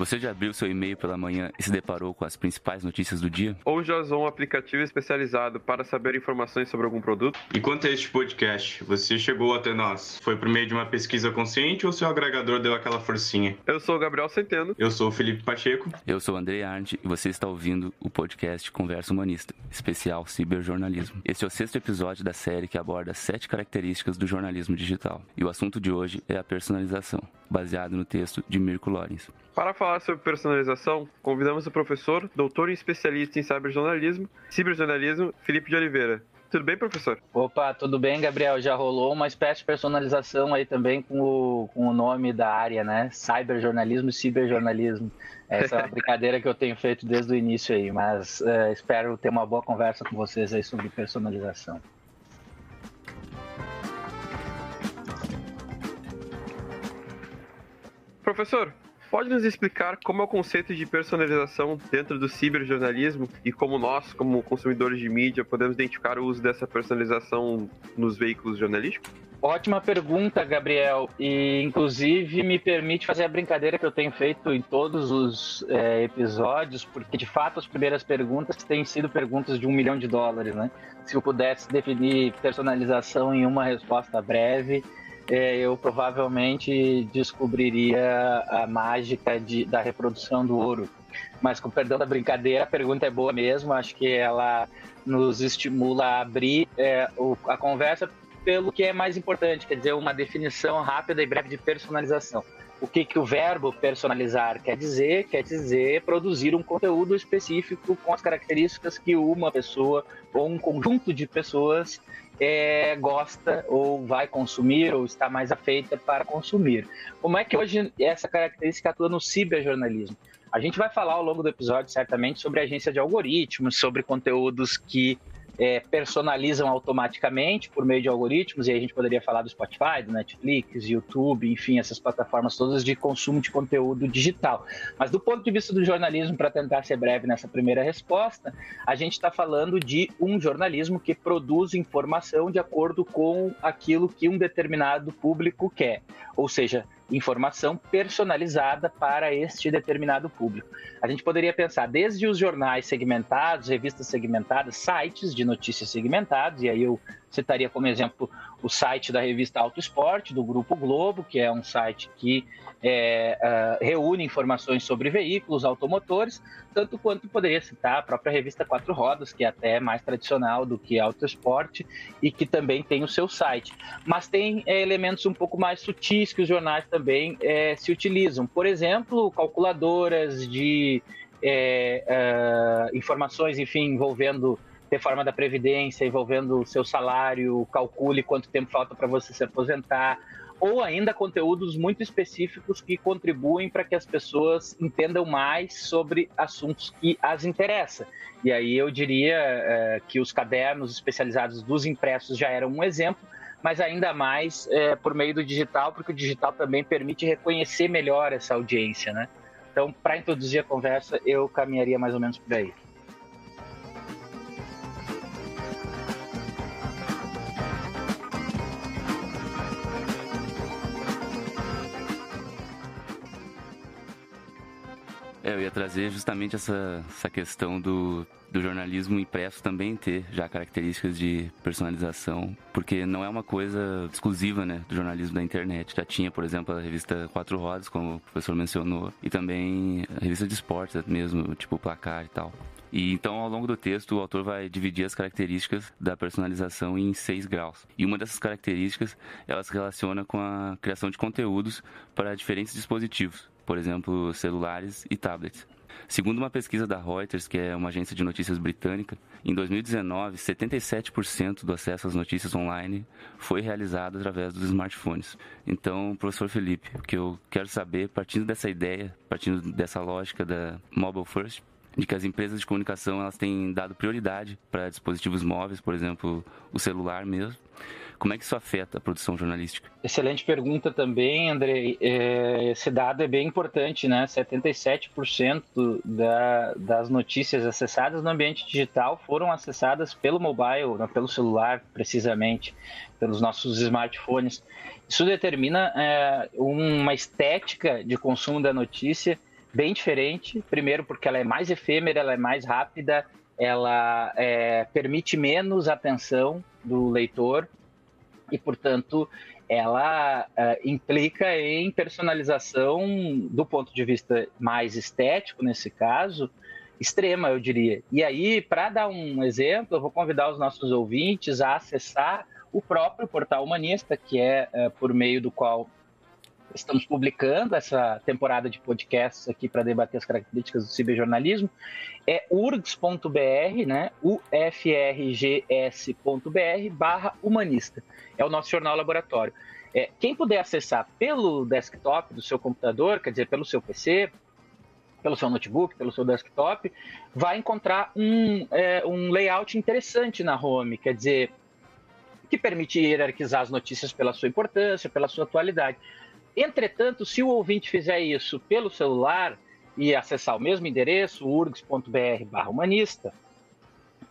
Você já abriu seu e-mail pela manhã e se deparou com as principais notícias do dia? Ou já usou um aplicativo especializado para saber informações sobre algum produto? Enquanto este podcast, você chegou até nós. Foi por meio de uma pesquisa consciente ou seu agregador deu aquela forcinha? Eu sou o Gabriel Centeno. Eu sou o Felipe Pacheco. Eu sou o André Arndt e você está ouvindo o podcast Conversa Humanista, especial Ciberjornalismo. Este é o sexto episódio da série que aborda sete características do jornalismo digital. E o assunto de hoje é a personalização, baseado no texto de Mirko Lorenz. Para falar sobre personalização, convidamos o professor, doutor e especialista em cyberjornalismo, ciberjornalismo, Felipe de Oliveira. Tudo bem, professor? Opa, tudo bem, Gabriel? Já rolou uma espécie de personalização aí também com o, com o nome da área, né? Cyberjornalismo e ciberjornalismo. Essa é uma brincadeira que eu tenho feito desde o início aí, mas uh, espero ter uma boa conversa com vocês aí sobre personalização. Professor, Pode nos explicar como é o conceito de personalização dentro do ciberjornalismo e como nós, como consumidores de mídia, podemos identificar o uso dessa personalização nos veículos jornalísticos? Ótima pergunta, Gabriel. E inclusive me permite fazer a brincadeira que eu tenho feito em todos os é, episódios, porque de fato as primeiras perguntas têm sido perguntas de um milhão de dólares, né? Se eu pudesse definir personalização em uma resposta breve, é, eu provavelmente descobriria a mágica de, da reprodução do ouro. Mas com perdão da brincadeira, a pergunta é boa mesmo. Acho que ela nos estimula a abrir é, o, a conversa pelo que é mais importante, quer dizer, uma definição rápida e breve de personalização. O que, que o verbo personalizar quer dizer? Quer dizer produzir um conteúdo específico com as características que uma pessoa ou um conjunto de pessoas é, gosta ou vai consumir ou está mais afeita para consumir. Como é que hoje essa característica atua no ciberjornalismo? A gente vai falar ao longo do episódio, certamente, sobre agência de algoritmos, sobre conteúdos que é, personalizam automaticamente por meio de algoritmos, e aí a gente poderia falar do Spotify, do Netflix, YouTube, enfim, essas plataformas todas de consumo de conteúdo digital. Mas do ponto de vista do jornalismo, para tentar ser breve nessa primeira resposta, a gente está falando de um jornalismo que produz informação de acordo com aquilo que um determinado público quer. Ou seja, informação personalizada para este determinado público. A gente poderia pensar desde os jornais segmentados, revistas segmentadas, sites de notícias segmentados, e aí eu citaria como exemplo o site da revista Auto Esporte, do Grupo Globo, que é um site que é, uh, reúne informações sobre veículos automotores, tanto quanto poderia citar a própria revista Quatro Rodas, que é até mais tradicional do que Auto Esporte e que também tem o seu site. Mas tem é, elementos um pouco mais sutis que os jornais também é, se utilizam. Por exemplo, calculadoras de é, uh, informações, enfim, envolvendo reforma da Previdência envolvendo o seu salário, calcule quanto tempo falta para você se aposentar, ou ainda conteúdos muito específicos que contribuem para que as pessoas entendam mais sobre assuntos que as interessam. E aí eu diria é, que os cadernos especializados dos impressos já eram um exemplo, mas ainda mais é, por meio do digital, porque o digital também permite reconhecer melhor essa audiência, né? Então, para introduzir a conversa, eu caminharia mais ou menos por aí. Eu ia trazer justamente essa, essa questão do, do jornalismo impresso também ter já características de personalização, porque não é uma coisa exclusiva né, do jornalismo da internet. Já tinha, por exemplo, a revista Quatro Rodas, como o professor mencionou, e também a revista de esportes mesmo, tipo Placar e tal. E então, ao longo do texto, o autor vai dividir as características da personalização em seis graus. E uma dessas características, ela se relaciona com a criação de conteúdos para diferentes dispositivos por exemplo, celulares e tablets. Segundo uma pesquisa da Reuters, que é uma agência de notícias britânica, em 2019, 77% do acesso às notícias online foi realizado através dos smartphones. Então, professor Felipe, o que eu quero saber, partindo dessa ideia, partindo dessa lógica da mobile first, de que as empresas de comunicação elas têm dado prioridade para dispositivos móveis, por exemplo, o celular mesmo. Como é que isso afeta a produção jornalística? Excelente pergunta também, Andrei. É, esse dado é bem importante, né? 77% da, das notícias acessadas no ambiente digital foram acessadas pelo mobile, né? pelo celular, precisamente, pelos nossos smartphones. Isso determina é, uma estética de consumo da notícia bem diferente. Primeiro, porque ela é mais efêmera, ela é mais rápida, ela é, permite menos atenção do leitor e, portanto, ela uh, implica em personalização do ponto de vista mais estético, nesse caso, extrema, eu diria. E aí, para dar um exemplo, eu vou convidar os nossos ouvintes a acessar o próprio portal humanista, que é uh, por meio do qual estamos publicando essa temporada de podcasts aqui para debater as características do ciberjornalismo, é urgs.br, né, ufrgs.br barra humanista. É o nosso jornal laboratório. É, quem puder acessar pelo desktop do seu computador, quer dizer, pelo seu PC, pelo seu notebook, pelo seu desktop, vai encontrar um, é, um layout interessante na home, quer dizer, que permite hierarquizar as notícias pela sua importância, pela sua atualidade. Entretanto, se o ouvinte fizer isso pelo celular e acessar o mesmo endereço, urgs.br/humanista,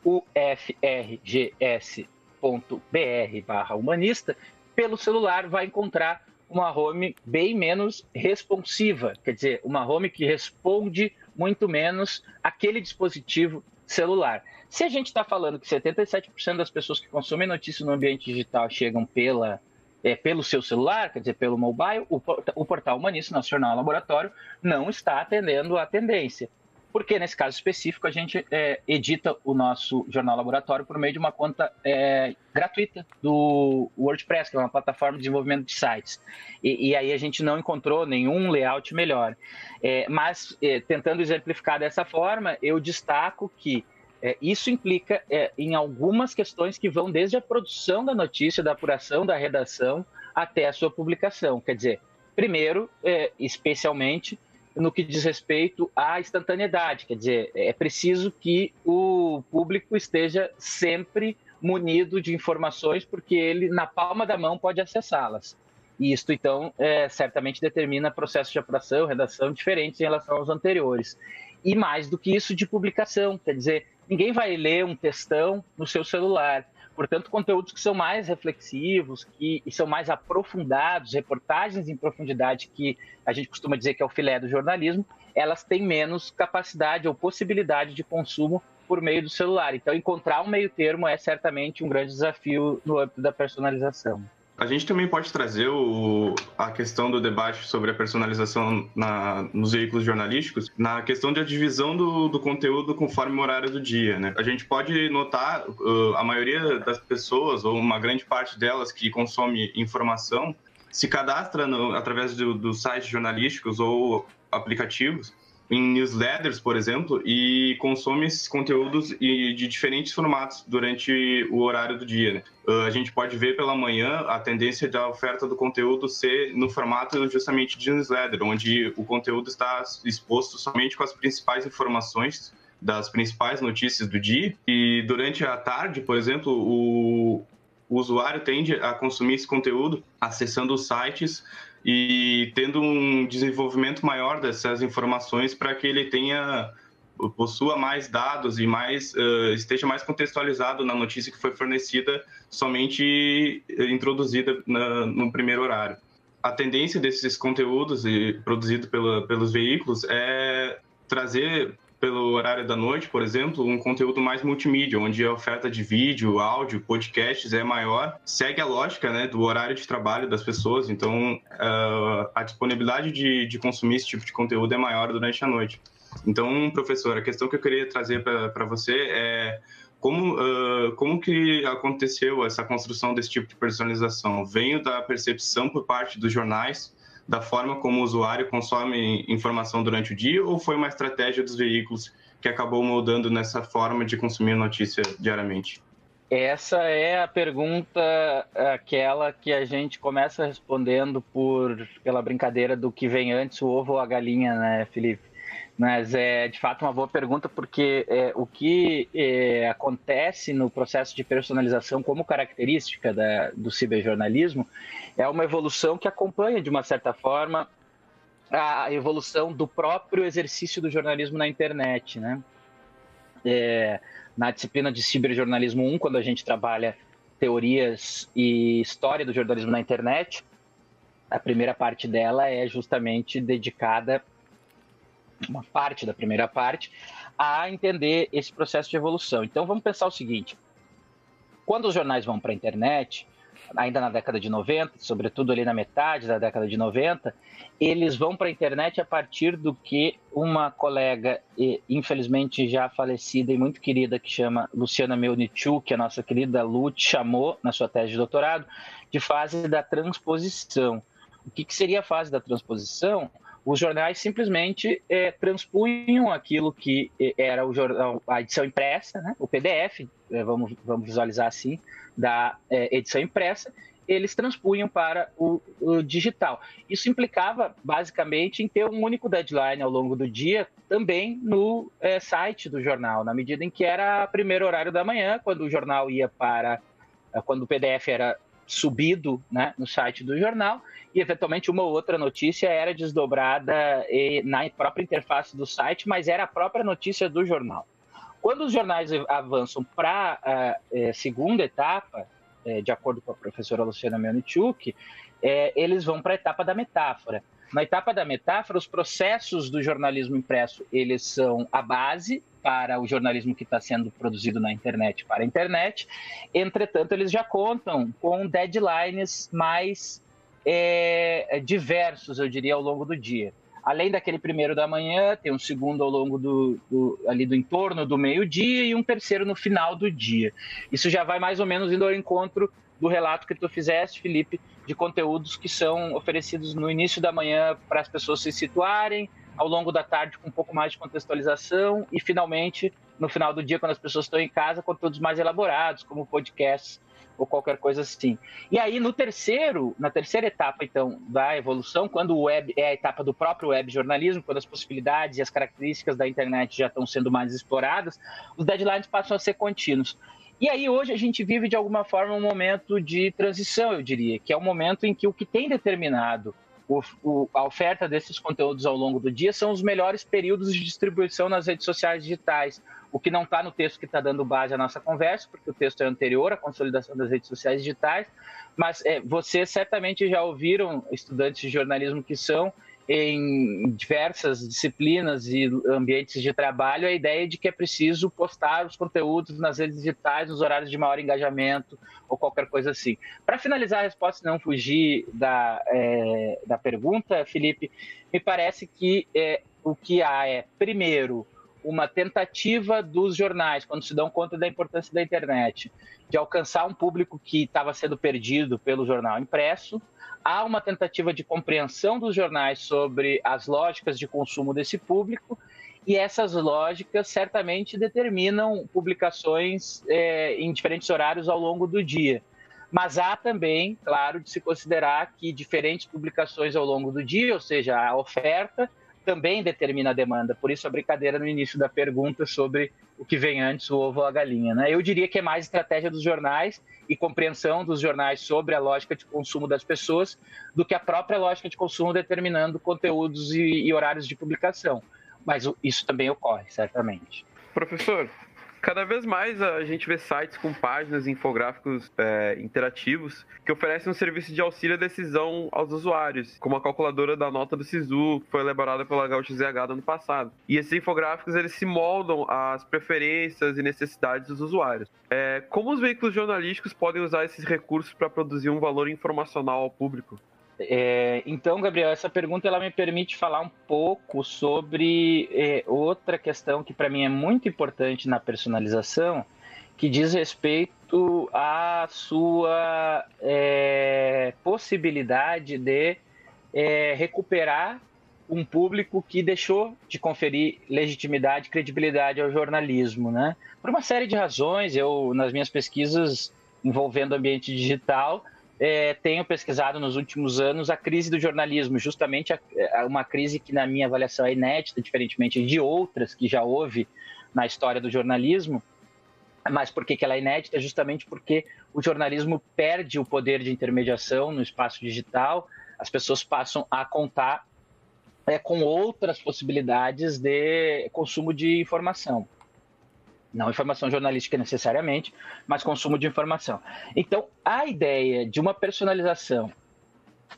ufrgs.br/humanista, pelo celular vai encontrar uma home bem menos responsiva, quer dizer, uma home que responde muito menos aquele dispositivo celular. Se a gente está falando que 77% das pessoas que consomem notícias no ambiente digital chegam pela é, pelo seu celular, quer dizer, pelo mobile, o, o portal Humanista Nacional Laboratório não está atendendo a tendência. Porque, nesse caso específico, a gente é, edita o nosso jornal laboratório por meio de uma conta é, gratuita do WordPress, que é uma plataforma de desenvolvimento de sites. E, e aí a gente não encontrou nenhum layout melhor. É, mas, é, tentando exemplificar dessa forma, eu destaco que é, isso implica é, em algumas questões que vão desde a produção da notícia, da apuração, da redação, até a sua publicação. Quer dizer, primeiro, é, especialmente no que diz respeito à instantaneidade, quer dizer, é preciso que o público esteja sempre munido de informações, porque ele, na palma da mão, pode acessá-las. E isto, então, é, certamente determina processos de apuração, redação diferentes em relação aos anteriores. E mais do que isso, de publicação, quer dizer, ninguém vai ler um textão no seu celular. Portanto, conteúdos que são mais reflexivos, que são mais aprofundados, reportagens em profundidade, que a gente costuma dizer que é o filé do jornalismo, elas têm menos capacidade ou possibilidade de consumo por meio do celular. Então, encontrar um meio termo é certamente um grande desafio no âmbito da personalização. A gente também pode trazer o, a questão do debate sobre a personalização na, nos veículos jornalísticos na questão da divisão do, do, conteúdo conforme o horário do dia. Né? A gente pode notar uh, a maioria das pessoas, ou uma grande parte delas que consome informação, se cadastra no, através dos do sites jornalísticos ou aplicativos em newsletters, por exemplo, e consome esses conteúdos de diferentes formatos durante o horário do dia. Né? Ah, a gente pode ver pela manhã a tendência da oferta do conteúdo ser no formato justamente de newsletter, onde o conteúdo está exposto somente com as principais informações das principais notícias do dia. E durante a tarde, por exemplo, o, o usuário tende a consumir esse conteúdo acessando sites e tendo um desenvolvimento maior dessas informações para que ele tenha possua mais dados e mais uh, esteja mais contextualizado na notícia que foi fornecida somente introduzida na, no primeiro horário. A tendência desses conteúdos produzidos pela, pelos veículos é trazer pelo horário da noite, por exemplo, um conteúdo mais multimídia, onde a oferta de vídeo, áudio, podcasts é maior, segue a lógica né, do horário de trabalho das pessoas, então uh, a disponibilidade de, de consumir esse tipo de conteúdo é maior durante a noite. Então, professor, a questão que eu queria trazer para você é como, uh, como que aconteceu essa construção desse tipo de personalização? Veio da percepção por parte dos jornais da forma como o usuário consome informação durante o dia ou foi uma estratégia dos veículos que acabou moldando nessa forma de consumir notícia diariamente? Essa é a pergunta, aquela que a gente começa respondendo por pela brincadeira do que vem antes, o ovo ou a galinha, né, Felipe? Mas é de fato uma boa pergunta, porque é, o que é, acontece no processo de personalização como característica da, do ciberjornalismo é uma evolução que acompanha, de uma certa forma, a evolução do próprio exercício do jornalismo na internet. Né? É, na disciplina de ciberjornalismo 1, quando a gente trabalha teorias e história do jornalismo na internet, a primeira parte dela é justamente dedicada uma parte da primeira parte, a entender esse processo de evolução. Então vamos pensar o seguinte: quando os jornais vão para a internet, ainda na década de 90, sobretudo ali na metade da década de 90, eles vão para a internet a partir do que uma colega, infelizmente já falecida e muito querida, que chama Luciana Melnichuk, que a nossa querida Lu chamou na sua tese de doutorado, de fase da transposição. O que, que seria a fase da transposição? Os jornais simplesmente é, transpunham aquilo que é, era o jornal, a edição impressa, né, o PDF, é, vamos, vamos visualizar assim, da é, edição impressa, eles transpunham para o, o, digital. Isso implicava, basicamente, em ter um único deadline ao longo do dia, também no é, site do jornal, na medida em que era primeiro horário da manhã, quando o jornal ia para. Quando o PDF era subido né, no site do jornal, e eventualmente uma ou outra notícia era desdobrada na própria interface do site, mas era a própria notícia do jornal. Quando os jornais avançam para a é, segunda etapa, é, de acordo com a professora Luciana Melnichuk, é, eles vão para a etapa da metáfora. Na etapa da metáfora, os processos do jornalismo impresso eles são a base para o jornalismo que está sendo produzido na internet para a internet. Entretanto, eles já contam com deadlines mais é, diversos, eu diria, ao longo do dia além daquele primeiro da manhã, tem um segundo ao longo do, do ali do entorno do meio-dia e um terceiro no final do dia. Isso já vai mais ou menos indo ao encontro do relato que tu fizeste, Felipe, de conteúdos que são oferecidos no início da manhã para as pessoas se situarem, ao longo da tarde com um pouco mais de contextualização e finalmente no final do dia quando as pessoas estão em casa conteúdos mais elaborados, como podcasts ou qualquer coisa assim. E aí, no terceiro, na terceira etapa, então, da evolução, quando o web é a etapa do próprio web jornalismo, quando as possibilidades e as características da internet já estão sendo mais exploradas, os deadlines passam a ser contínuos. E aí, hoje, a gente vive, de alguma forma, um momento de transição, eu diria, que é o um momento em que o que tem determinado o, o, a oferta desses conteúdos ao longo do dia são os melhores períodos de distribuição nas redes sociais digitais. O que não está no texto que está dando base à nossa conversa, porque o texto é anterior à consolidação das redes sociais digitais, mas é, vocês certamente já ouviram, estudantes de jornalismo que são, em diversas disciplinas e ambientes de trabalho, a ideia de que é preciso postar os conteúdos nas redes digitais nos horários de maior engajamento ou qualquer coisa assim. Para finalizar a resposta e não fugir da, é, da pergunta, Felipe, me parece que é, o que há é, primeiro, uma tentativa dos jornais, quando se dão conta da importância da internet, de alcançar um público que estava sendo perdido pelo jornal impresso. Há uma tentativa de compreensão dos jornais sobre as lógicas de consumo desse público, e essas lógicas certamente determinam publicações é, em diferentes horários ao longo do dia. Mas há também, claro, de se considerar que diferentes publicações ao longo do dia, ou seja, a oferta também determina a demanda. Por isso a brincadeira no início da pergunta sobre o que vem antes, o ovo ou a galinha. Né? Eu diria que é mais estratégia dos jornais e compreensão dos jornais sobre a lógica de consumo das pessoas do que a própria lógica de consumo determinando conteúdos e, e horários de publicação. Mas isso também ocorre, certamente. Professor, Cada vez mais a gente vê sites com páginas e infográficos é, interativos que oferecem um serviço de auxílio à decisão aos usuários, como a calculadora da nota do SISU, que foi elaborada pela GaúchoZH no ano passado. E esses infográficos eles se moldam às preferências e necessidades dos usuários. É, como os veículos jornalísticos podem usar esses recursos para produzir um valor informacional ao público? É, então, Gabriel, essa pergunta ela me permite falar um pouco sobre é, outra questão que para mim é muito importante na personalização, que diz respeito à sua é, possibilidade de é, recuperar um público que deixou de conferir legitimidade, credibilidade ao jornalismo, né? Por uma série de razões, eu nas minhas pesquisas envolvendo ambiente digital é, tenho pesquisado nos últimos anos a crise do jornalismo, justamente a, a uma crise que, na minha avaliação, é inédita, diferentemente de outras que já houve na história do jornalismo. Mas por que, que ela é inédita? Justamente porque o jornalismo perde o poder de intermediação no espaço digital, as pessoas passam a contar é, com outras possibilidades de consumo de informação. Não informação jornalística necessariamente, mas consumo de informação. Então, a ideia de uma personalização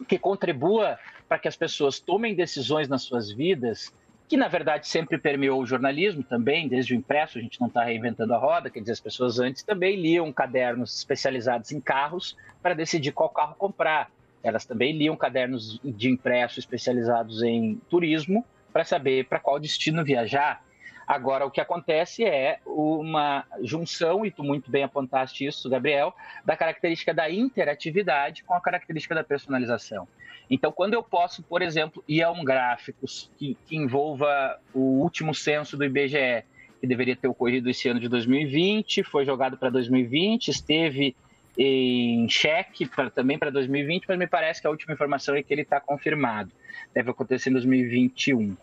que contribua para que as pessoas tomem decisões nas suas vidas, que na verdade sempre permeou o jornalismo também, desde o impresso, a gente não está reinventando a roda, quer dizer, as pessoas antes também liam cadernos especializados em carros para decidir qual carro comprar. Elas também liam cadernos de impresso especializados em turismo para saber para qual destino viajar. Agora, o que acontece é uma junção, e tu muito bem apontaste isso, Gabriel, da característica da interatividade com a característica da personalização. Então, quando eu posso, por exemplo, ir a um gráfico que, que envolva o último censo do IBGE, que deveria ter ocorrido esse ano de 2020, foi jogado para 2020, esteve em cheque pra, também para 2020, mas me parece que a última informação é que ele está confirmado. Deve acontecer em 2021.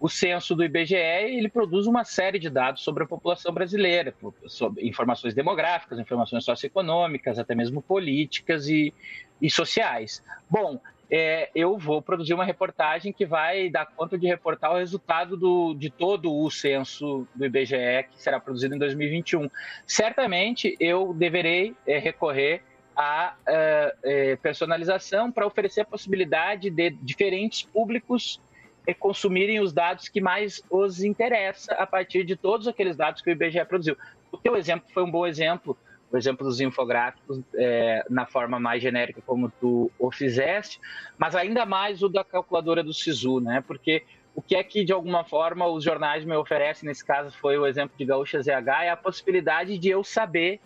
O censo do IBGE ele produz uma série de dados sobre a população brasileira, sobre informações demográficas, informações socioeconômicas, até mesmo políticas e, e sociais. Bom, é, eu vou produzir uma reportagem que vai dar conta de reportar o resultado do, de todo o censo do IBGE que será produzido em 2021. Certamente eu deverei é, recorrer à é, é personalização para oferecer a possibilidade de diferentes públicos é, consumirem os dados que mais os interessa a partir de todos aqueles dados que o IBGE produziu. O teu exemplo foi um bom exemplo por exemplo, dos infográficos é, na forma mais genérica como tu o fizeste, mas ainda mais o da calculadora do SISU, né? Porque o que é que, de alguma forma, os jornais me oferecem, nesse caso foi o exemplo de Gaúcha ZH, é a possibilidade de eu saber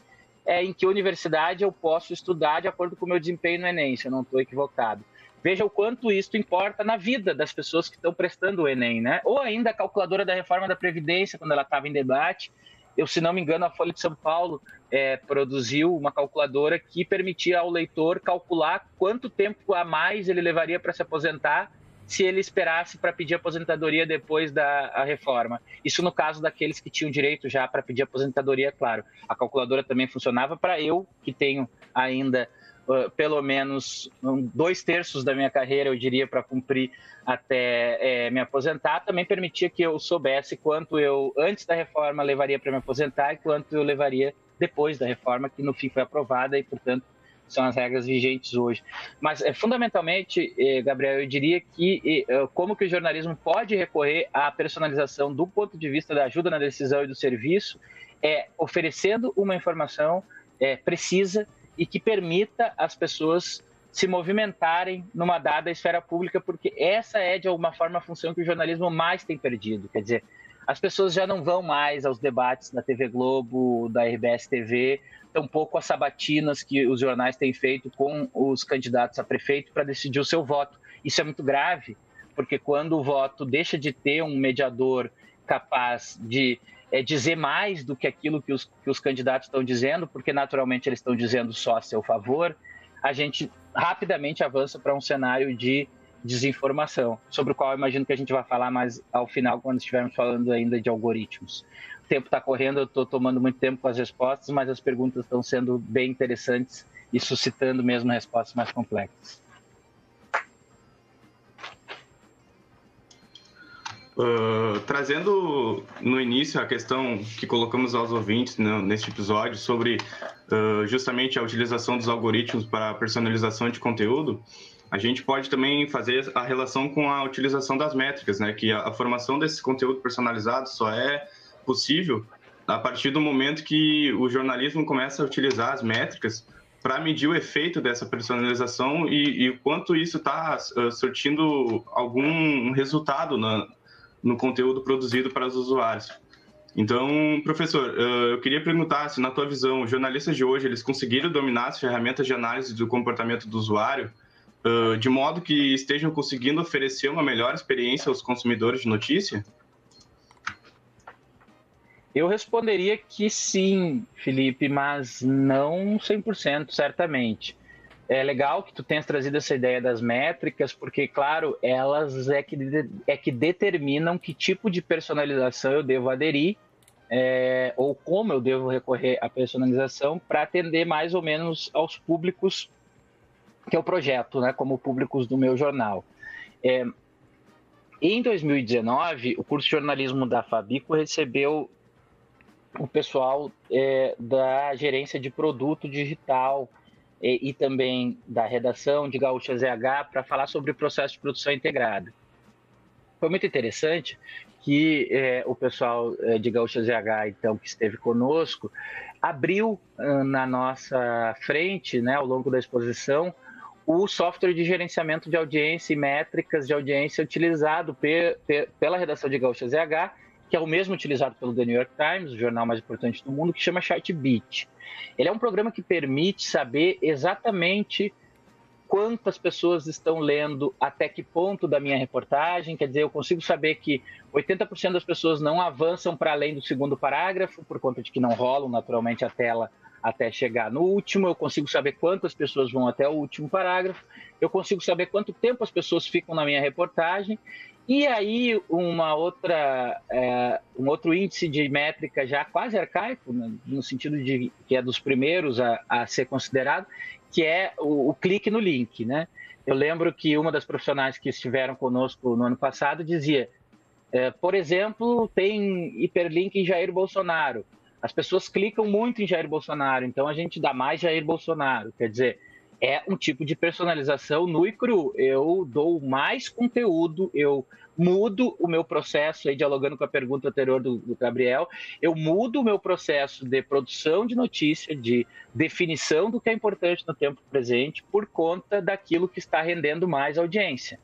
é, em que universidade eu posso estudar de acordo com o meu desempenho no Enem, se eu não estou equivocado. Veja o quanto isso importa na vida das pessoas que estão prestando o Enem, né? Ou ainda a calculadora da reforma da Previdência, quando ela estava em debate, eu, se não me engano, a Folha de São Paulo é, produziu uma calculadora que permitia ao leitor calcular quanto tempo a mais ele levaria para se aposentar se ele esperasse para pedir aposentadoria depois da reforma. Isso no caso daqueles que tinham direito já para pedir aposentadoria, claro. A calculadora também funcionava para eu, que tenho ainda uh, pelo menos dois terços da minha carreira, eu diria, para cumprir até é, me aposentar, também permitia que eu soubesse quanto eu, antes da reforma, levaria para me aposentar e quanto eu levaria depois da reforma, que no fim foi aprovada e, portanto, são as regras vigentes hoje. Mas, é, fundamentalmente, eh, Gabriel, eu diria que eh, como que o jornalismo pode recorrer à personalização do ponto de vista da ajuda na decisão e do serviço, é oferecendo uma informação é, precisa e que permita às pessoas se movimentarem numa dada esfera pública, porque essa é, de alguma forma, a função que o jornalismo mais tem perdido. Quer dizer, as pessoas já não vão mais aos debates da TV Globo, da RBS TV, tampouco às sabatinas que os jornais têm feito com os candidatos a prefeito para decidir o seu voto. Isso é muito grave, porque quando o voto deixa de ter um mediador capaz de é, dizer mais do que aquilo que os, que os candidatos estão dizendo, porque naturalmente eles estão dizendo só a seu favor, a gente rapidamente avança para um cenário de desinformação, sobre o qual imagino que a gente vai falar mais ao final, quando estivermos falando ainda de algoritmos. O tempo está correndo, eu estou tomando muito tempo com as respostas, mas as perguntas estão sendo bem interessantes e suscitando mesmo respostas mais complexas. Uh, trazendo no início a questão que colocamos aos ouvintes né, neste episódio sobre uh, justamente a utilização dos algoritmos para personalização de conteúdo, a gente pode também fazer a relação com a utilização das métricas, né? Que a, a formação desse conteúdo personalizado só é possível a partir do momento que o jornalismo começa a utilizar as métricas para medir o efeito dessa personalização e, e quanto isso está uh, surtindo algum resultado na, no conteúdo produzido para os usuários. Então, professor, uh, eu queria perguntar se, na tua visão, os jornalistas de hoje eles conseguiram dominar as ferramentas de análise do comportamento do usuário uh, de modo que estejam conseguindo oferecer uma melhor experiência aos consumidores de notícia? Eu responderia que sim, Felipe, mas não 100%, certamente. É legal que tu tenhas trazido essa ideia das métricas, porque, claro, elas é que, é que determinam que tipo de personalização eu devo aderir, é, ou como eu devo recorrer à personalização para atender mais ou menos aos públicos que o projeto, né, como públicos do meu jornal. É, em 2019, o curso de jornalismo da Fabico recebeu o pessoal é, da gerência de produto digital e, e, também da redação de Gaúcha ZH para falar sobre o processo de produção integrada. foi muito interessante que é, o pessoal é, de Gaúcha ZH, então, que esteve conosco, abriu na nossa frente, né, ao longo da exposição, o software de gerenciamento de audiência e métricas de audiência utilizado pe pe pela redação de Gaúcha ZH, que é o mesmo utilizado pelo The New York Times, o jornal mais importante do mundo, que chama Chartbeat. Ele é um programa que permite saber exatamente quantas pessoas estão lendo, até que ponto da minha reportagem. Quer dizer, eu consigo saber que 80% das pessoas não avançam para além do segundo parágrafo, por conta de que não rolam naturalmente a tela até chegar no último. Eu consigo saber quantas pessoas vão até o último parágrafo. Eu consigo saber quanto tempo as pessoas ficam na minha reportagem. E aí, uma outra, é, um outro índice de métrica já quase arcaico, né, no sentido de que é dos primeiros a, a ser considerado, que é o, o, clique no link, né? Eu lembro que uma das profissionais que estiveram conosco no ano passado dizia, é, por exemplo, tem hiperlink em Jair Bolsonaro. As pessoas clicam muito em Jair Bolsonaro, então a gente dá mais Jair Bolsonaro. Quer dizer, é um tipo de personalização nu e cru. Eu dou mais conteúdo, eu mudo o meu processo, aí dialogando com a pergunta anterior do, do Gabriel, eu mudo o meu processo de produção de notícia, de definição do que é importante no tempo presente, por conta daquilo que está rendendo mais audiência.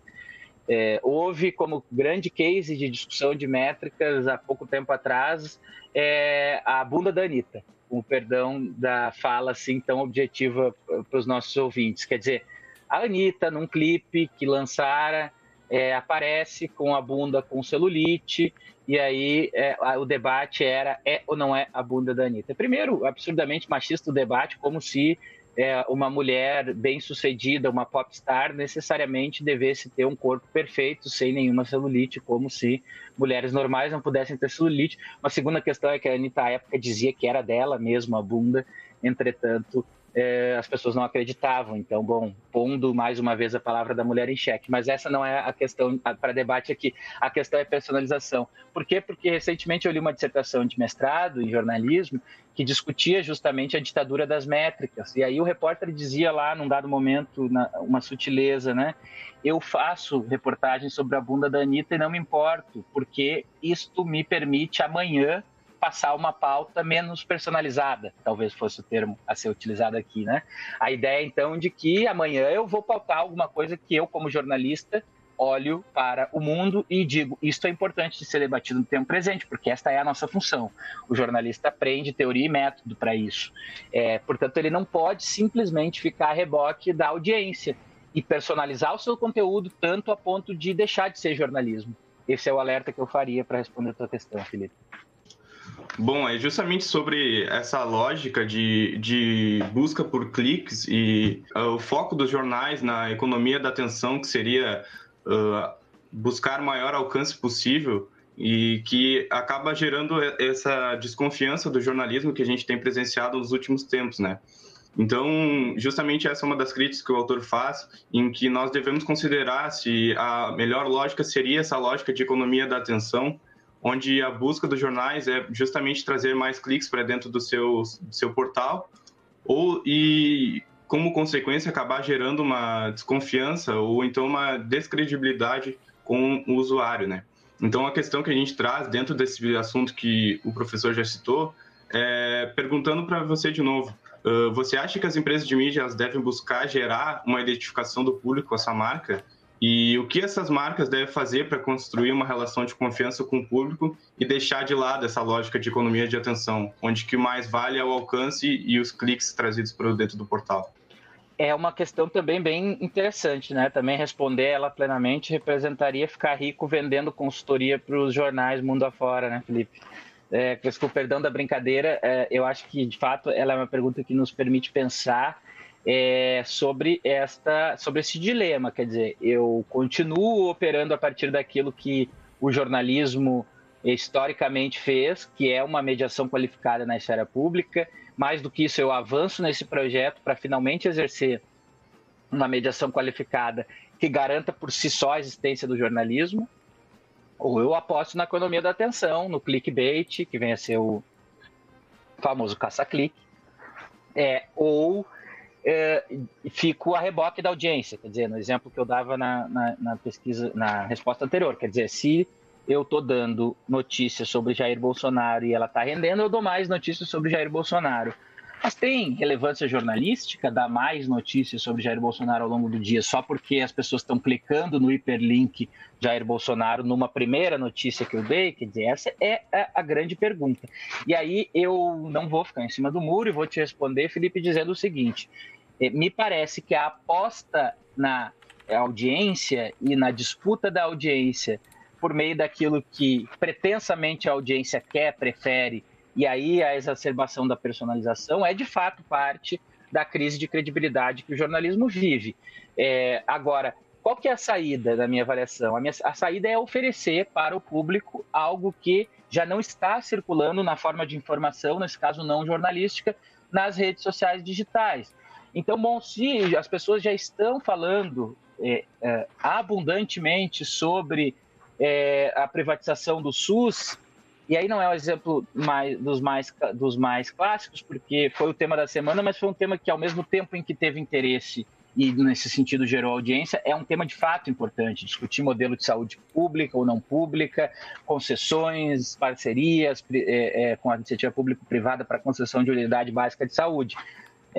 É, houve como grande case de discussão de métricas há pouco tempo atrás é, a bunda da Anitta, com perdão da fala assim tão objetiva para os nossos ouvintes. Quer dizer, a Anitta, num clipe que lançara, é, aparece com a bunda com celulite, e aí é, o debate era é ou não é a bunda da Anitta. Primeiro, absurdamente machista o debate, como se é, uma mulher bem-sucedida, uma popstar, necessariamente devesse ter um corpo perfeito, sem nenhuma celulite, como se mulheres normais não pudessem ter celulite. Uma segunda questão é que a Anitta, à época, dizia que era dela mesmo a bunda, entretanto, é, as pessoas não acreditavam. Então, bom, pondo mais uma vez a palavra da mulher em xeque. Mas essa não é a questão para debate aqui. A questão é personalização. Por quê? Porque recentemente eu li uma dissertação de mestrado em jornalismo que discutia justamente a ditadura das métricas. E aí o repórter dizia lá, num dado momento, na, uma sutileza, né? Eu faço reportagem sobre a bunda da Anitta e não me importo, porque isto me permite amanhã passar uma pauta menos personalizada, talvez fosse o termo a ser utilizado aqui, né? A ideia, então, de que amanhã eu vou pautar alguma coisa que eu, como jornalista, olho para o mundo e digo: isto é importante de ser debatido no tempo presente, porque esta é a nossa função. O jornalista aprende teoria e método para isso. É, portanto, ele não pode simplesmente ficar a reboque da audiência e personalizar o seu conteúdo tanto a ponto de deixar de ser jornalismo. Esse é o alerta que eu faria para responder a tua questão, Felipe. Bom, é justamente sobre essa lógica de, de busca por cliques e uh, o foco dos jornais na economia da atenção, que seria uh, buscar maior alcance possível e que acaba gerando essa desconfiança do jornalismo que a gente tem presenciado nos últimos tempos, né? Então, justamente essa é uma das críticas que o autor faz, em que nós devemos considerar se a melhor lógica seria essa lógica de economia da atenção, onde a busca dos jornais é justamente trazer mais cliques para dentro do seu, seu portal, ou e como consequência acabar gerando uma desconfiança ou então uma descredibilidade com o usuário, né? Então a questão que a gente traz dentro desse assunto que o professor já citou é perguntando para você de novo, você acha que as empresas de mídia devem buscar gerar uma identificação do público com essa marca e o que essas marcas devem fazer para construir uma relação de confiança com o público e deixar de lado essa lógica de economia de atenção, onde que mais vale é o alcance e os cliques trazidos para dentro do portal? É uma questão também bem interessante, né? Também responder ela plenamente representaria ficar rico vendendo consultoria para os jornais mundo afora, né, Felipe? É, com o perdão da brincadeira, é, eu acho que de fato ela é uma pergunta que nos permite pensar é, sobre esta, sobre esse dilema. Quer dizer, eu continuo operando a partir daquilo que o jornalismo historicamente fez, que é uma mediação qualificada na esfera pública. Mais do que isso, eu avanço nesse projeto para finalmente exercer uma mediação qualificada que garanta por si só a existência do jornalismo. Ou eu aposto na economia da atenção, no clickbait, que vem a ser o famoso caça-clique. É, ou é, fico a reboque da audiência. Quer dizer, no exemplo que eu dava na, na, na pesquisa, na resposta anterior, quer dizer, se eu estou dando notícias sobre Jair Bolsonaro e ela está rendendo, eu dou mais notícias sobre Jair Bolsonaro. Mas tem relevância jornalística dar mais notícias sobre Jair Bolsonaro ao longo do dia, só porque as pessoas estão clicando no hiperlink Jair Bolsonaro numa primeira notícia que eu dei? Quer dizer, essa é a grande pergunta. E aí eu não vou ficar em cima do muro e vou te responder, Felipe, dizendo o seguinte: me parece que a aposta na audiência e na disputa da audiência por meio daquilo que pretensamente a audiência quer, prefere e aí a exacerbação da personalização é de fato parte da crise de credibilidade que o jornalismo vive. É, agora, qual que é a saída da minha avaliação? A, minha, a saída é oferecer para o público algo que já não está circulando na forma de informação, nesse caso não jornalística, nas redes sociais digitais. Então, bom, se as pessoas já estão falando é, é, abundantemente sobre é, a privatização do SUS, e aí não é o exemplo mais, dos, mais, dos mais clássicos, porque foi o tema da semana, mas foi um tema que, ao mesmo tempo em que teve interesse e, nesse sentido, gerou audiência, é um tema de fato importante. Discutir modelo de saúde pública ou não pública, concessões, parcerias é, é, com a iniciativa público-privada para concessão de unidade básica de saúde.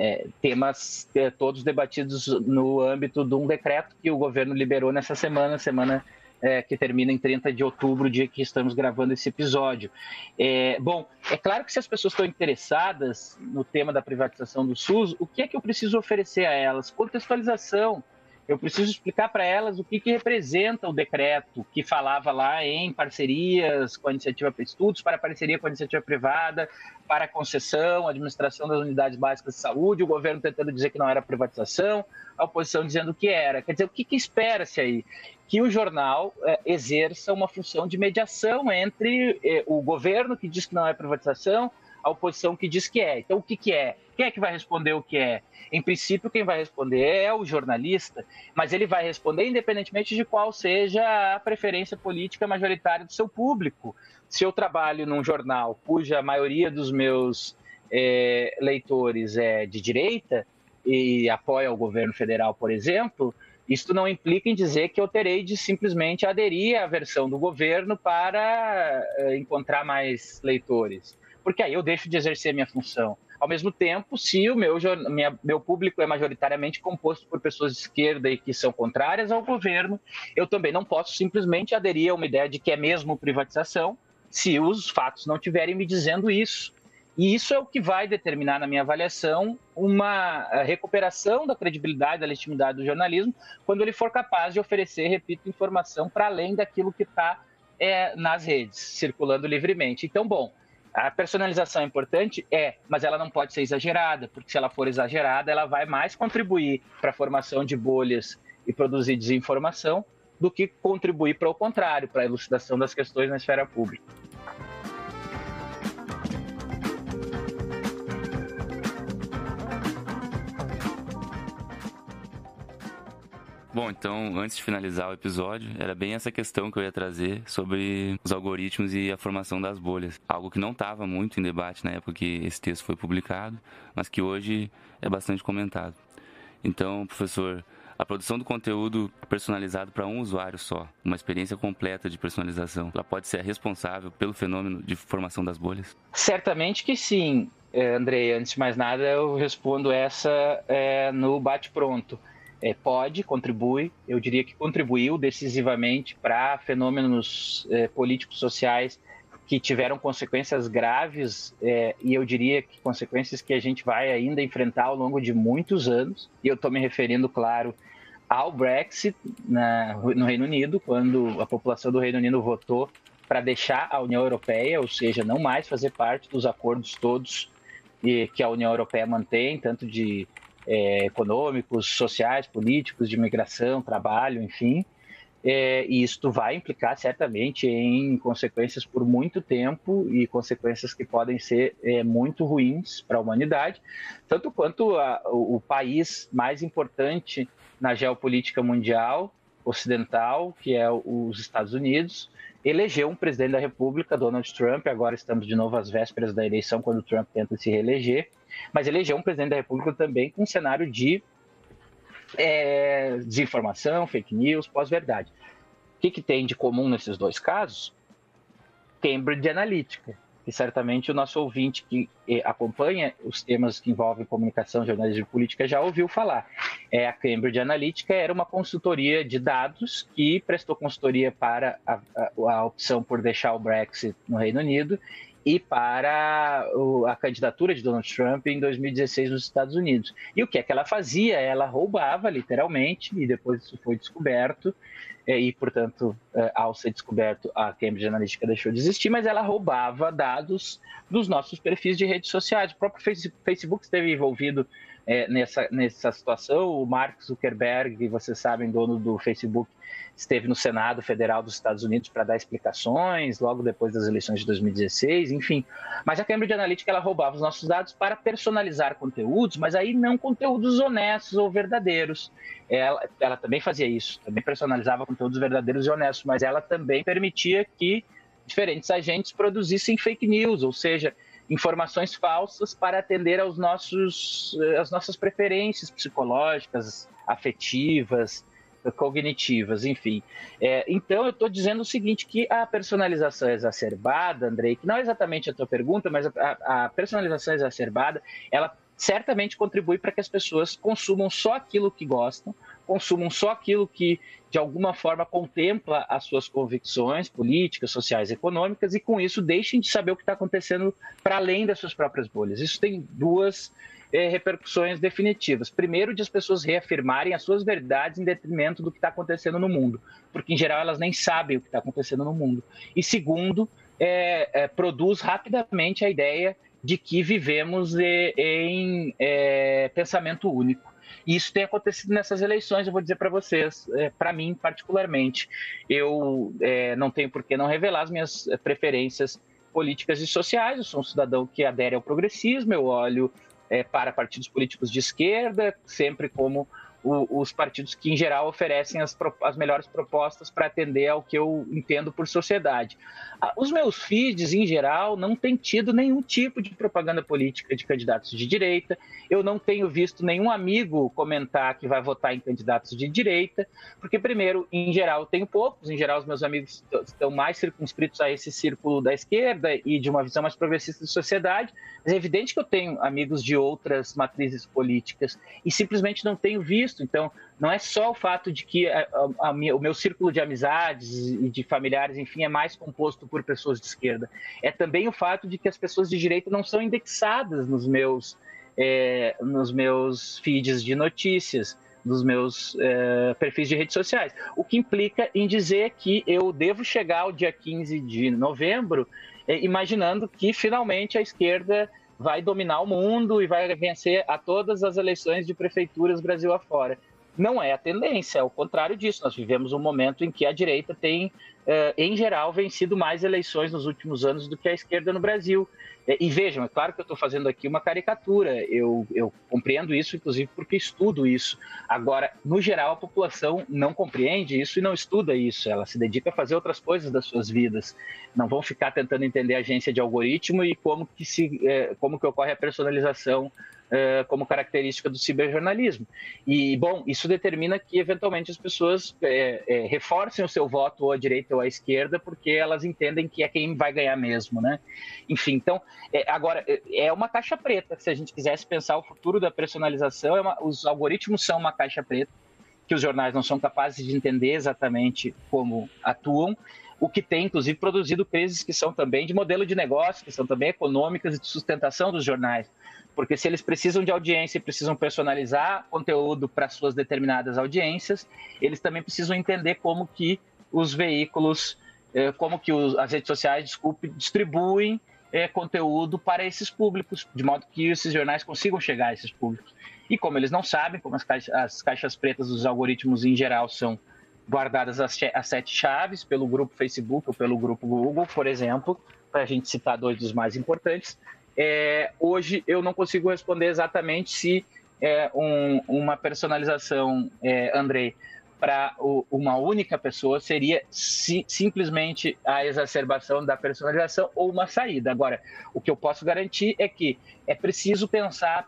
É, temas é, todos debatidos no âmbito de um decreto que o governo liberou nessa semana, semana é, que termina em 30 de outubro, dia que estamos gravando esse episódio. É, bom, é claro que se as pessoas estão interessadas no tema da privatização do SUS, o que é que eu preciso oferecer a elas? Contextualização eu preciso explicar para elas o que, que representa o decreto que falava lá em parcerias com a iniciativa para estudos, para parceria com a iniciativa privada, para concessão, administração das unidades básicas de saúde, o governo tentando dizer que não era privatização, a oposição dizendo que era. Quer dizer, o que, que espera-se aí? Que o jornal é, exerça uma função de mediação entre é, o governo, que diz que não é privatização, a oposição que diz que é. Então, o que, que é? Quem é que vai responder o que é? Em princípio, quem vai responder é o jornalista, mas ele vai responder independentemente de qual seja a preferência política majoritária do seu público. Se eu trabalho num jornal cuja maioria dos meus é, leitores é de direita e apoia o governo federal, por exemplo, isto não implica em dizer que eu terei de simplesmente aderir à versão do governo para é, encontrar mais leitores porque aí eu deixo de exercer minha função. Ao mesmo tempo, se o meu, minha, meu público é majoritariamente composto por pessoas de esquerda e que são contrárias ao governo, eu também não posso simplesmente aderir a uma ideia de que é mesmo privatização, se os fatos não estiverem me dizendo isso. E isso é o que vai determinar, na minha avaliação, uma recuperação da credibilidade, da legitimidade do jornalismo, quando ele for capaz de oferecer, repito, informação para além daquilo que está é, nas redes, circulando livremente. Então, bom, a personalização é importante? É, mas ela não pode ser exagerada, porque se ela for exagerada, ela vai mais contribuir para a formação de bolhas e produzir desinformação do que contribuir para o contrário, para a elucidação das questões na esfera pública. Bom, então, antes de finalizar o episódio, era bem essa questão que eu ia trazer sobre os algoritmos e a formação das bolhas. Algo que não estava muito em debate na época que esse texto foi publicado, mas que hoje é bastante comentado. Então, professor, a produção do conteúdo personalizado para um usuário só, uma experiência completa de personalização, ela pode ser responsável pelo fenômeno de formação das bolhas? Certamente que sim, eh, Andrei. Antes de mais nada, eu respondo essa é, no bate-pronto é, pode, contribui, eu diria que contribuiu decisivamente para fenômenos é, políticos sociais que tiveram consequências graves é, e eu diria que consequências que a gente vai ainda enfrentar ao longo de muitos anos. E eu estou me referindo, claro, ao Brexit na, no Reino Unido, quando a população do Reino Unido votou para deixar a União Europeia, ou seja, não mais fazer parte dos acordos todos que a União Europeia mantém, tanto de é, econômicos, sociais, políticos, de imigração, trabalho, enfim. É, e isto vai implicar certamente em consequências por muito tempo e consequências que podem ser é, muito ruins para a humanidade, tanto quanto a, o, o país mais importante na geopolítica mundial ocidental, que é os Estados Unidos, elegeu um presidente da República, Donald Trump. Agora estamos de novo às vésperas da eleição, quando Trump tenta se reeleger. Mas elegeu um presidente da República também com um cenário de é, desinformação, fake news, pós-verdade. O que, que tem de comum nesses dois casos? Cambridge Analytica que certamente o nosso ouvinte que eh, acompanha os temas que envolvem comunicação, jornalismo e política já ouviu falar. É, a Cambridge Analytica era uma consultoria de dados que prestou consultoria para a, a, a opção por deixar o Brexit no Reino Unido e para a candidatura de Donald Trump em 2016 nos Estados Unidos. E o que é que ela fazia? Ela roubava, literalmente, e depois isso foi descoberto, é, e, portanto, é, ao ser descoberto, a Cambridge Analytica deixou de existir, mas ela roubava dados dos nossos perfis de redes sociais. O próprio Facebook esteve envolvido é, nessa, nessa situação. O Mark Zuckerberg, vocês sabem, dono do Facebook, esteve no Senado Federal dos Estados Unidos para dar explicações, logo depois das eleições de 2016, enfim. Mas a Cambridge Analytica ela roubava os nossos dados para personalizar conteúdos, mas aí não conteúdos honestos ou verdadeiros. Ela, ela também fazia isso, também personalizava conteúdos verdadeiros e honestos, mas ela também permitia que diferentes agentes produzissem fake news, ou seja, informações falsas para atender aos nossos, às nossas preferências psicológicas, afetivas, cognitivas, enfim. É, então, eu estou dizendo o seguinte, que a personalização exacerbada, Andrei, que não é exatamente a tua pergunta, mas a, a personalização exacerbada, ela certamente contribui para que as pessoas consumam só aquilo que gostam, consumam só aquilo que, de alguma forma, contempla as suas convicções políticas, sociais, econômicas, e com isso deixem de saber o que está acontecendo para além das suas próprias bolhas. Isso tem duas é, repercussões definitivas. Primeiro, de as pessoas reafirmarem as suas verdades em detrimento do que está acontecendo no mundo, porque em geral elas nem sabem o que está acontecendo no mundo. E segundo, é, é, produz rapidamente a ideia de que vivemos em pensamento único. E isso tem acontecido nessas eleições, eu vou dizer para vocês, é, para mim particularmente. Eu é, não tenho por que não revelar as minhas preferências políticas e sociais, eu sou um cidadão que adere ao progressismo, eu olho é, para partidos políticos de esquerda, sempre como o, os partidos que, em geral, oferecem as, as melhores propostas para atender ao que eu entendo por sociedade. Os meus feeds, em geral, não têm tido nenhum tipo de propaganda política de candidatos de direita. Eu não tenho visto nenhum amigo comentar que vai votar em candidatos de direita, porque, primeiro, em geral, eu tenho poucos. Em geral, os meus amigos estão mais circunscritos a esse círculo da esquerda e de uma visão mais progressista de sociedade. Mas é evidente que eu tenho amigos de outras matrizes políticas e simplesmente não tenho visto. Então, não é só o fato de que a, a, a minha, o meu círculo de amizades e de familiares, enfim, é mais composto por pessoas de esquerda. É também o fato de que as pessoas de direita não são indexadas nos meus, é, nos meus feeds de notícias, nos meus é, perfis de redes sociais. O que implica em dizer que eu devo chegar ao dia 15 de novembro é, imaginando que finalmente a esquerda vai dominar o mundo e vai vencer a todas as eleições de prefeituras Brasil afora não é a tendência, é o contrário disso. Nós vivemos um momento em que a direita tem, eh, em geral, vencido mais eleições nos últimos anos do que a esquerda no Brasil. E vejam, é claro que eu estou fazendo aqui uma caricatura, eu, eu compreendo isso, inclusive, porque estudo isso. Agora, no geral, a população não compreende isso e não estuda isso, ela se dedica a fazer outras coisas das suas vidas. Não vão ficar tentando entender a agência de algoritmo e como que, se, eh, como que ocorre a personalização uh, como característica do ciberjornalismo. E, bom, isso determina que, eventualmente, as pessoas é, é, reforcem o seu voto ou à direita ou à esquerda, porque elas entendem que é quem vai ganhar mesmo, né? Enfim, então, é, agora, é uma caixa preta. Se a gente quisesse pensar o futuro da personalização, é uma, os algoritmos são uma caixa preta, que os jornais não são capazes de entender exatamente como atuam, o que tem, inclusive, produzido crises que são também de modelo de negócio, que são também econômicas e de sustentação dos jornais. Porque se eles precisam de audiência e precisam personalizar conteúdo para suas determinadas audiências, eles também precisam entender como que os veículos, eh, como que as redes sociais, desculpe, distribuem eh, conteúdo para esses públicos, de modo que esses jornais consigam chegar a esses públicos. E como eles não sabem, como as caixas, as caixas pretas dos algoritmos em geral são guardadas as, as sete chaves pelo grupo Facebook ou pelo grupo Google, por exemplo, para a gente citar dois dos mais importantes, é, hoje eu não consigo responder exatamente se é um, uma personalização, é, Andrei, para uma única pessoa seria si, simplesmente a exacerbação da personalização ou uma saída. Agora, o que eu posso garantir é que é preciso pensar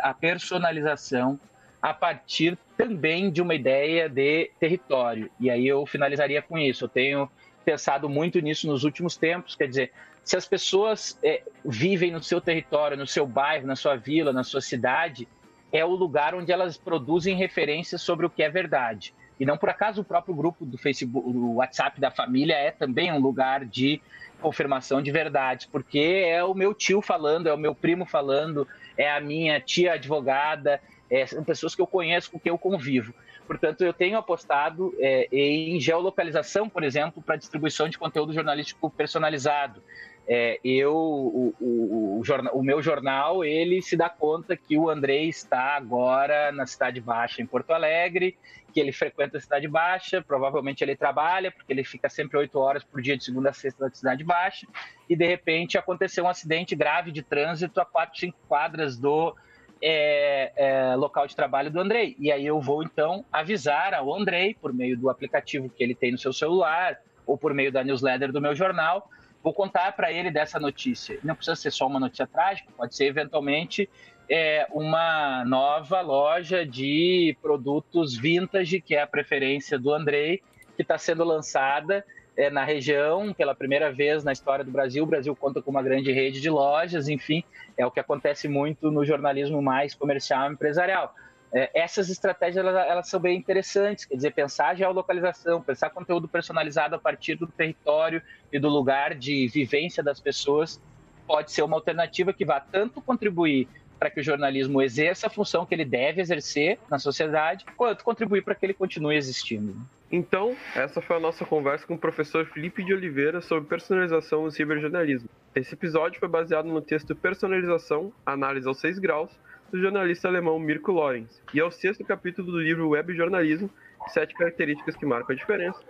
a personalização a partir também de uma ideia de território. E aí eu finalizaria com isso. Eu tenho pensado muito nisso nos últimos tempos, quer dizer, se as pessoas é, vivem no seu território, no seu bairro, na sua vila, na sua cidade, é o lugar onde elas produzem referências sobre o que é verdade. E não por acaso o próprio grupo do Facebook, o WhatsApp da família é também um lugar de confirmação de verdade, porque é o meu tio falando, é o meu primo falando, é a minha tia advogada, é, são pessoas que eu conheço, com quem eu convivo. Portanto, eu tenho apostado é, em geolocalização, por exemplo, para distribuição de conteúdo jornalístico personalizado. É, eu, o, o, o, o, meu jornal, ele se dá conta que o Andrei está agora na Cidade Baixa, em Porto Alegre, que ele frequenta a Cidade Baixa, provavelmente ele trabalha, porque ele fica sempre oito horas por dia, de segunda a sexta, na Cidade Baixa, e de repente aconteceu um acidente grave de trânsito a quatro, cinco quadras do é, é, local de trabalho do Andrei. E aí eu vou então avisar ao Andrei, por meio do aplicativo que ele tem no seu celular, ou por meio da newsletter do meu jornal, vou contar para ele dessa notícia. Não precisa ser só uma notícia trágica, pode ser eventualmente é, uma nova loja de produtos vintage, que é a preferência do Andrei, que está sendo lançada é, na região pela primeira vez na história do Brasil. O Brasil conta com uma grande rede de lojas, enfim, é o que acontece muito no jornalismo mais comercial e empresarial. É, essas estratégias elas, elas, são bem interessantes, quer dizer, pensar a geolocalização, pensar conteúdo personalizado a partir do território e do lugar de vivência das pessoas pode ser uma alternativa que vá tanto contribuir para que o jornalismo exerça a função que ele deve exercer na sociedade, quanto contribuir para que ele continue existindo. Então, essa foi a nossa conversa com o professor Felipe de Oliveira sobre personalização no ciberjornalismo. Esse episódio foi baseado no texto Personalização, Análise aos 6 Graus, do jornalista alemão Mirko Lorenz, e é o sexto capítulo do livro Web Jornalismo, Sete Características que Marcam a Diferença,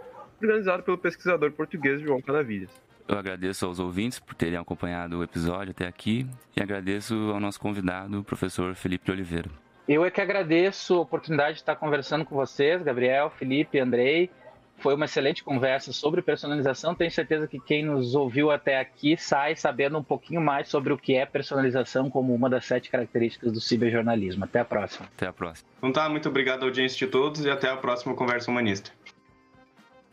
organizado pelo pesquisador português João Canavilhas. Eu agradeço aos ouvintes por terem acompanhado o episódio até aqui e agradeço ao nosso convidado, o professor Felipe Oliveira. Eu é que agradeço a oportunidade de estar conversando com vocês, Gabriel, Felipe, Andrei. Foi uma excelente conversa sobre personalização. Tenho certeza que quem nos ouviu até aqui sai sabendo um pouquinho mais sobre o que é personalização como uma das sete características do ciberjornalismo. Até a próxima. Até a próxima. Então tá, muito obrigado audiência de todos e até a próxima Conversa Humanista.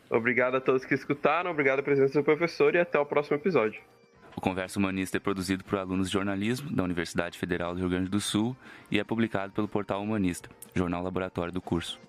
Obrigado a todos que escutaram, obrigado a presença do professor e até o próximo episódio. O Conversa Humanista é produzido por alunos de jornalismo da Universidade Federal do Rio Grande do Sul e é publicado pelo Portal Humanista, jornal laboratório do curso.